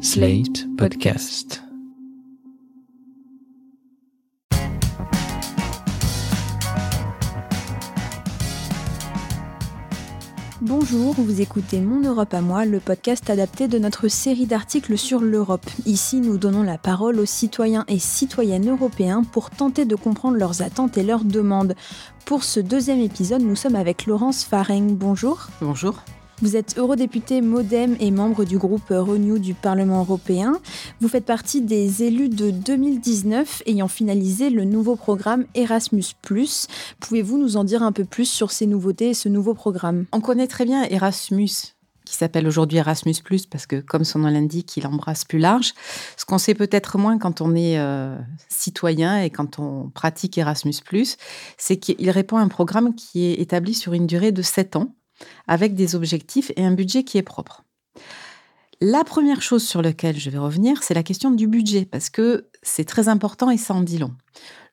Slate Podcast. Bonjour, vous écoutez Mon Europe à moi, le podcast adapté de notre série d'articles sur l'Europe. Ici, nous donnons la parole aux citoyens et citoyennes européens pour tenter de comprendre leurs attentes et leurs demandes. Pour ce deuxième épisode, nous sommes avec Laurence Fareng. Bonjour. Bonjour. Vous êtes eurodéputé Modem et membre du groupe Renew du Parlement européen. Vous faites partie des élus de 2019 ayant finalisé le nouveau programme Erasmus ⁇ Pouvez-vous nous en dire un peu plus sur ces nouveautés et ce nouveau programme? On connaît très bien Erasmus qui s'appelle aujourd'hui Erasmus ⁇ parce que comme son nom l'indique, il embrasse plus large. Ce qu'on sait peut-être moins quand on est euh, citoyen et quand on pratique Erasmus ⁇ c'est qu'il répond à un programme qui est établi sur une durée de 7 ans avec des objectifs et un budget qui est propre. La première chose sur laquelle je vais revenir, c'est la question du budget, parce que c'est très important et ça en dit long.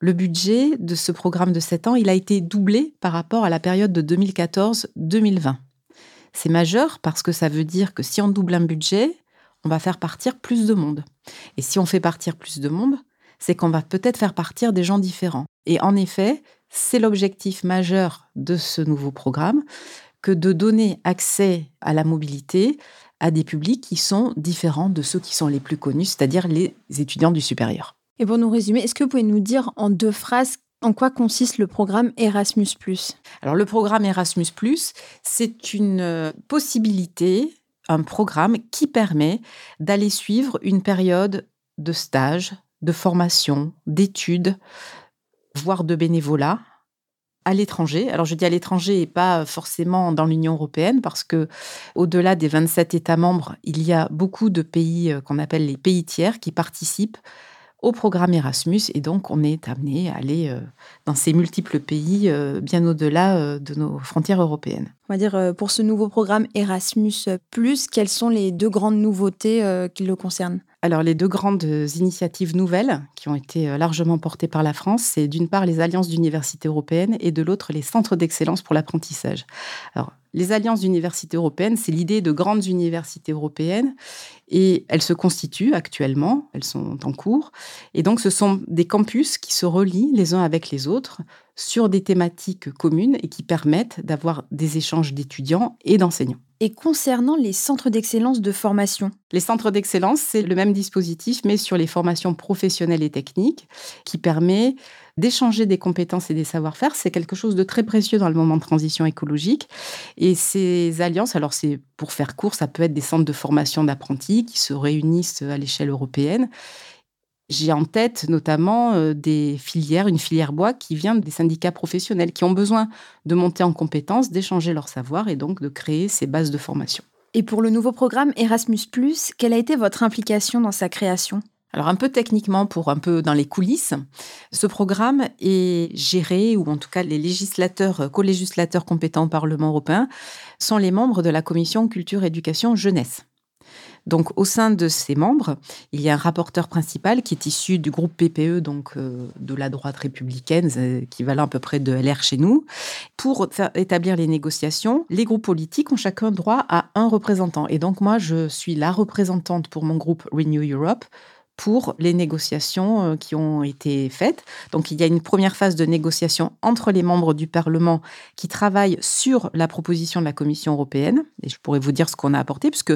Le budget de ce programme de 7 ans, il a été doublé par rapport à la période de 2014-2020. C'est majeur parce que ça veut dire que si on double un budget, on va faire partir plus de monde. Et si on fait partir plus de monde, c'est qu'on va peut-être faire partir des gens différents. Et en effet, c'est l'objectif majeur de ce nouveau programme, que de donner accès à la mobilité à des publics qui sont différents de ceux qui sont les plus connus, c'est-à-dire les étudiants du supérieur. Et pour nous résumer, est-ce que vous pouvez nous dire en deux phrases en quoi consiste le programme Erasmus ⁇ Alors le programme Erasmus ⁇ c'est une euh, possibilité, un programme qui permet d'aller suivre une période de stage, de formation, d'études, voire de bénévolat à l'étranger. Alors je dis à l'étranger et pas forcément dans l'Union européenne parce que au-delà des 27 États membres, il y a beaucoup de pays euh, qu'on appelle les pays tiers qui participent au programme Erasmus et donc on est amené à aller euh, dans ces multiples pays euh, bien au-delà de nos frontières européennes. On va dire pour ce nouveau programme Erasmus ⁇ quelles sont les deux grandes nouveautés qui le concernent? Alors, les deux grandes initiatives nouvelles qui ont été euh, largement portées par la France, c'est d'une part les alliances d'universités européennes et de l'autre les centres d'excellence pour l'apprentissage. Les alliances d'universités européennes, c'est l'idée de grandes universités européennes et elles se constituent actuellement, elles sont en cours. Et donc, ce sont des campus qui se relient les uns avec les autres sur des thématiques communes et qui permettent d'avoir des échanges d'étudiants et d'enseignants. Et concernant les centres d'excellence de formation? Les centres d'excellence, c'est le même dispositif, mais sur les formations professionnelles et techniques, qui permet d'échanger des compétences et des savoir-faire. C'est quelque chose de très précieux dans le moment de transition écologique. Et ces alliances, alors c'est pour faire court, ça peut être des centres de formation d'apprentis qui se réunissent à l'échelle européenne j'ai en tête notamment euh, des filières, une filière bois qui vient des syndicats professionnels qui ont besoin de monter en compétences, d'échanger leur savoir et donc de créer ces bases de formation. Et pour le nouveau programme Erasmus, quelle a été votre implication dans sa création? Alors un peu techniquement, pour un peu dans les coulisses, ce programme est géré, ou en tout cas les législateurs, co-législateurs compétents au Parlement européen, sont les membres de la commission culture, éducation, jeunesse. Donc, au sein de ces membres, il y a un rapporteur principal qui est issu du groupe PPE, donc euh, de la droite républicaine, équivalent à peu près de LR chez nous. Pour établir les négociations, les groupes politiques ont chacun droit à un représentant. Et donc, moi, je suis la représentante pour mon groupe Renew Europe pour les négociations euh, qui ont été faites. Donc il y a une première phase de négociation entre les membres du Parlement qui travaillent sur la proposition de la Commission européenne. Et je pourrais vous dire ce qu'on a apporté, puisque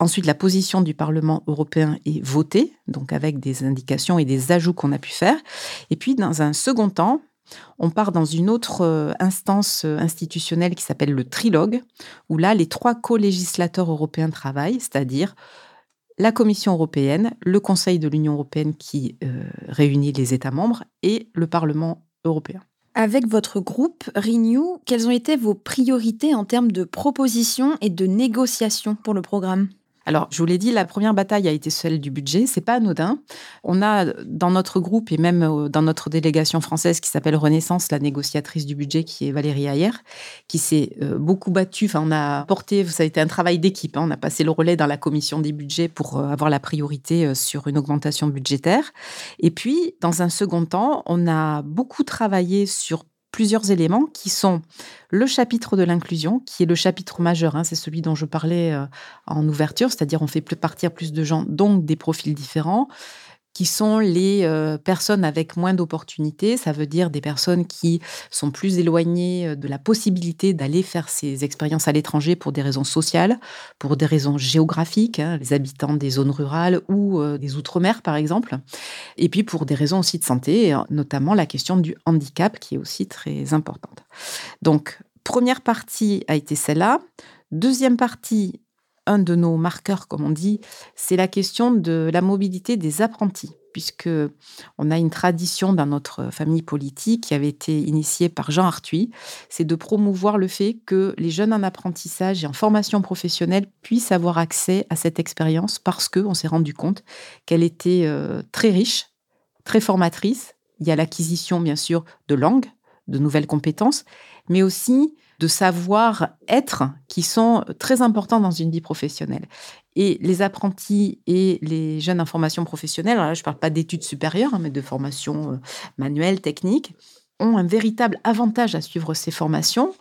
Ensuite, la position du Parlement européen est votée, donc avec des indications et des ajouts qu'on a pu faire. Et puis, dans un second temps, on part dans une autre euh, instance euh, institutionnelle qui s'appelle le trilogue, où là, les trois co-législateurs européens travaillent, c'est-à-dire la Commission européenne, le Conseil de l'Union européenne qui euh, réunit les États membres et le Parlement européen. Avec votre groupe Renew, quelles ont été vos priorités en termes de propositions et de négociations pour le programme? Alors, je vous l'ai dit, la première bataille a été celle du budget. C'est pas anodin. On a dans notre groupe et même euh, dans notre délégation française qui s'appelle Renaissance, la négociatrice du budget, qui est Valérie Ayer, qui s'est euh, beaucoup battue. Enfin, on a porté, ça a été un travail d'équipe. Hein. On a passé le relais dans la commission des budgets pour euh, avoir la priorité sur une augmentation budgétaire. Et puis, dans un second temps, on a beaucoup travaillé sur plusieurs éléments qui sont le chapitre de l'inclusion, qui est le chapitre majeur, hein, c'est celui dont je parlais euh, en ouverture, c'est-à-dire on fait partir plus de gens, donc des profils différents qui sont les euh, personnes avec moins d'opportunités. Ça veut dire des personnes qui sont plus éloignées euh, de la possibilité d'aller faire ces expériences à l'étranger pour des raisons sociales, pour des raisons géographiques, hein, les habitants des zones rurales ou euh, des outre-mer par exemple, et puis pour des raisons aussi de santé, notamment la question du handicap qui est aussi très importante. Donc, première partie a été celle-là. Deuxième partie, un de nos marqueurs, comme on dit, c'est la question de la mobilité des apprentis, puisque on a une tradition dans notre famille politique qui avait été initiée par Jean Arthuis, c'est de promouvoir le fait que les jeunes en apprentissage et en formation professionnelle puissent avoir accès à cette expérience parce qu'on s'est rendu compte qu'elle était euh, très riche, très formatrice. Il y a l'acquisition, bien sûr, de langues, de nouvelles compétences, mais aussi de savoir-être qui sont très importants dans une vie professionnelle. Et les apprentis et les jeunes en formation professionnelle, alors là, je ne parle pas d'études supérieures, hein, mais de formation euh, manuelle, technique, ont un véritable avantage à suivre ces formations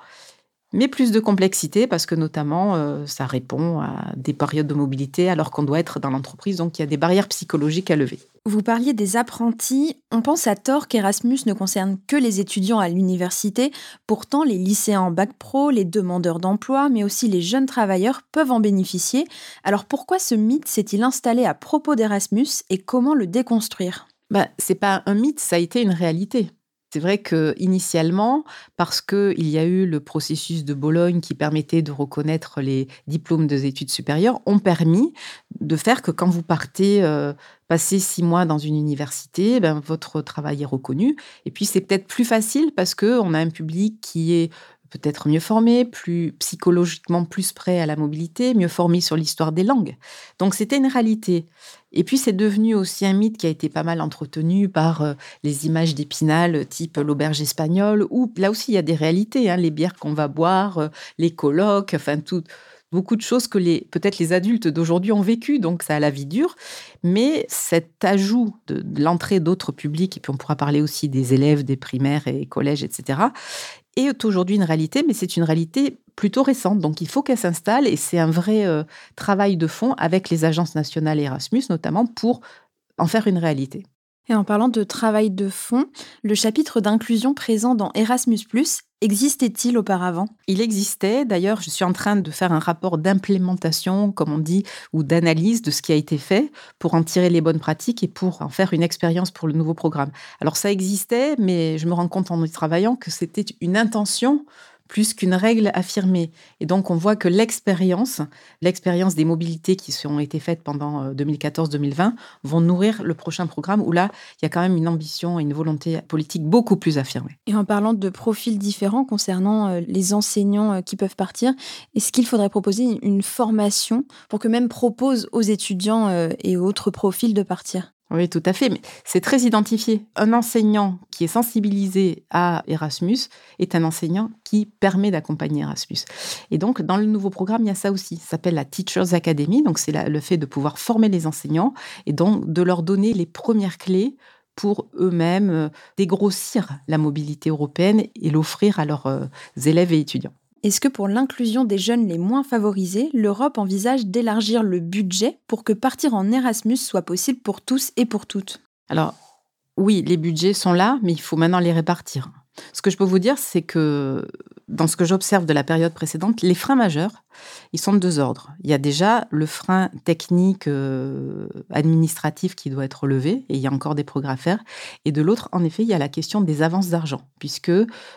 mais plus de complexité parce que notamment euh, ça répond à des périodes de mobilité alors qu'on doit être dans l'entreprise, donc il y a des barrières psychologiques à lever. Vous parliez des apprentis, on pense à tort qu'Erasmus ne concerne que les étudiants à l'université, pourtant les lycéens en bac pro, les demandeurs d'emploi, mais aussi les jeunes travailleurs peuvent en bénéficier. Alors pourquoi ce mythe s'est-il installé à propos d'Erasmus et comment le déconstruire? Bah, c'est pas un mythe, ça a été une réalité. C'est vrai que initialement, parce qu'il y a eu le processus de Bologne qui permettait de reconnaître les diplômes des études supérieures, ont permis de faire que quand vous partez euh, passer six mois dans une université, ben, votre travail est reconnu. Et puis c'est peut-être plus facile parce que on a un public qui est peut-être mieux formé, plus psychologiquement plus prêt à la mobilité, mieux formé sur l'histoire des langues. Donc c'était une réalité. Et puis c'est devenu aussi un mythe qui a été pas mal entretenu par euh, les images d'Épinal type l'auberge espagnole, où là aussi il y a des réalités, hein, les bières qu'on va boire, euh, les colloques, enfin tout, beaucoup de choses que les peut-être les adultes d'aujourd'hui ont vécues, donc ça a la vie dure. Mais cet ajout de l'entrée d'autres publics, et puis on pourra parler aussi des élèves des primaires et collèges, etc., est aujourd'hui une réalité, mais c'est une réalité plutôt récente. Donc il faut qu'elle s'installe et c'est un vrai euh, travail de fond avec les agences nationales Erasmus notamment pour en faire une réalité. Et en parlant de travail de fond, le chapitre d'inclusion présent dans Erasmus ⁇ existait-il auparavant? Il existait. D'ailleurs, je suis en train de faire un rapport d'implémentation, comme on dit, ou d'analyse de ce qui a été fait pour en tirer les bonnes pratiques et pour en faire une expérience pour le nouveau programme. Alors ça existait, mais je me rends compte en y travaillant que c'était une intention plus qu'une règle affirmée. Et donc, on voit que l'expérience, l'expérience des mobilités qui ont été faites pendant 2014-2020 euh, vont nourrir le prochain programme où là, il y a quand même une ambition et une volonté politique beaucoup plus affirmée. Et en parlant de profils différents concernant euh, les enseignants euh, qui peuvent partir, est-ce qu'il faudrait proposer une formation pour que même propose aux étudiants et autres profils de partir? Oui, tout à fait. Mais c'est très identifié. Un enseignant qui est sensibilisé à Erasmus est un enseignant qui permet d'accompagner Erasmus. Et donc, dans le nouveau programme, il y a ça aussi. Ça s'appelle la Teachers Academy. Donc, c'est le fait de pouvoir former les enseignants et donc de leur donner les premières clés pour eux-mêmes euh, dégrossir la mobilité européenne et l'offrir à leurs euh, élèves et étudiants. Est-ce que pour l'inclusion des jeunes les moins favorisés, l'Europe envisage d'élargir le budget pour que partir en Erasmus soit possible pour tous et pour toutes? Alors, oui, les budgets sont là, mais il faut maintenant les répartir. Ce que je peux vous dire, c'est que dans ce que j'observe de la période précédente, les freins majeurs, ils sont de deux ordres. Il y a déjà le frein technique euh, administratif qui doit être levé, et il y a encore des progrès à faire. Et de l'autre, en effet, il y a la question des avances d'argent, puisque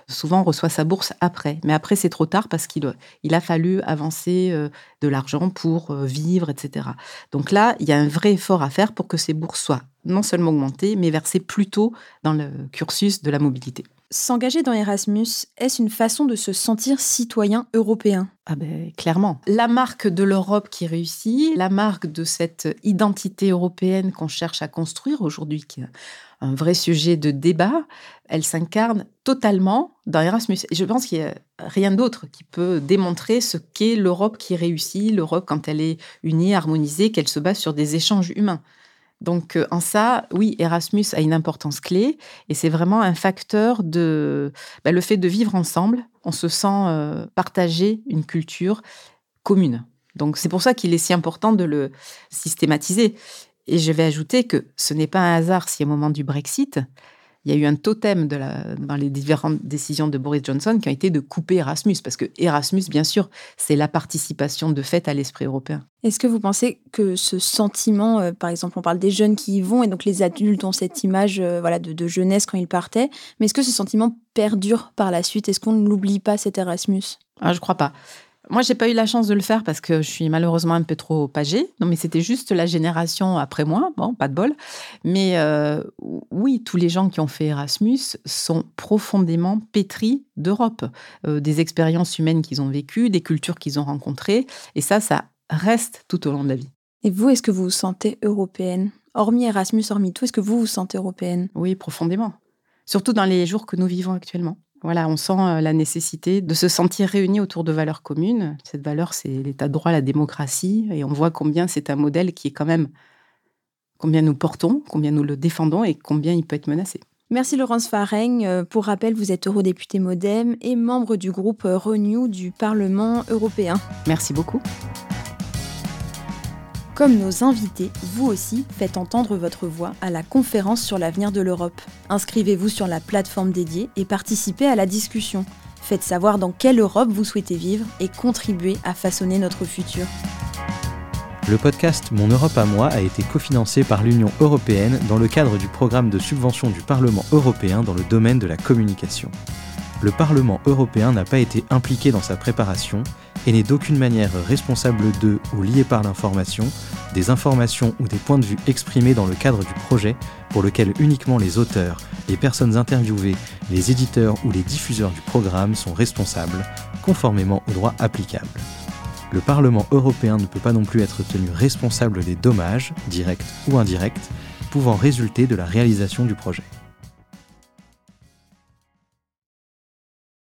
souvent on reçoit sa bourse après. Mais après, c'est trop tard parce qu'il il a fallu avancer euh, de l'argent pour euh, vivre, etc. Donc là, il y a un vrai effort à faire pour que ces bourses soient non seulement augmentées, mais versées plus tôt dans le cursus de la mobilité. S'engager dans Erasmus, est-ce une façon de se sentir citoyen européen? Ah ben, clairement. La marque de l'Europe qui réussit, la marque de cette identité européenne qu'on cherche à construire aujourd'hui, qui est un vrai sujet de débat, elle s'incarne totalement dans Erasmus. Et je pense qu'il n'y a rien d'autre qui peut démontrer ce qu'est l'Europe qui réussit, l'Europe quand elle est unie, harmonisée, qu'elle se base sur des échanges humains. Donc en ça, oui, Erasmus a une importance clé et c'est vraiment un facteur de bah, le fait de vivre ensemble. On se sent partager une culture commune. Donc c'est pour ça qu'il est si important de le systématiser. Et je vais ajouter que ce n'est pas un hasard si au moment du Brexit, il y a eu un totem de la, dans les différentes décisions de Boris Johnson qui a été de couper Erasmus, parce que Erasmus, bien sûr, c'est la participation de fait à l'esprit européen. Est-ce que vous pensez que ce sentiment, euh, par exemple, on parle des jeunes qui y vont, et donc les adultes ont cette image euh, voilà, de, de, jeunesse quand ils partaient, mais est-ce que ce sentiment perdure par la suite? Est-ce qu'on n'oublie pas cet Erasmus? Ah, Je crois pas. Moi, j'ai pas eu la chance de le faire parce que je suis malheureusement un peu trop âgée. Non, mais c'était juste la génération après moi. Bon, pas de bol. Mais euh, oui, tous les gens qui ont fait Erasmus sont profondément pétris d'Europe, euh, des expériences humaines qu'ils ont vécues, des cultures qu'ils ont rencontrées. Et ça, ça reste tout au long de la vie. Et vous, est-ce que vous vous sentez européenne? Hormis Erasmus, hormis tout, est-ce que vous vous sentez européenne? Oui, profondément. Surtout dans les jours que nous vivons actuellement. Voilà, on sent euh, la nécessité de se sentir réunis autour de valeurs communes. Cette valeur, c'est l'état de droit, la démocratie, et on voit combien c'est un modèle qui est quand même combien nous portons, combien nous le défendons et combien il peut être menacé. Merci Laurence Fareng. Euh, pour rappel, vous êtes eurodéputée Modem et membre du groupe Renew du Parlement européen. Merci beaucoup. Comme nos invités, vous aussi faites entendre votre voix à la conférence sur l'avenir de l'Europe. Inscrivez-vous sur la plateforme dédiée et participez à la discussion. Faites savoir dans quelle Europe vous souhaitez vivre et contribuez à façonner notre futur. Le podcast Mon Europe à moi a été cofinancé par l'Union européenne dans le cadre du programme de subvention du Parlement européen dans le domaine de la communication. Le Parlement européen n'a pas été impliqué dans sa préparation et n'est d'aucune manière responsable de ou lié par l'information, des informations ou des points de vue exprimés dans le cadre du projet pour lequel uniquement les auteurs, les personnes interviewées, les éditeurs ou les diffuseurs du programme sont responsables, conformément au droit applicable. Le Parlement européen ne peut pas non plus être tenu responsable des dommages, directs ou indirects, pouvant résulter de la réalisation du projet.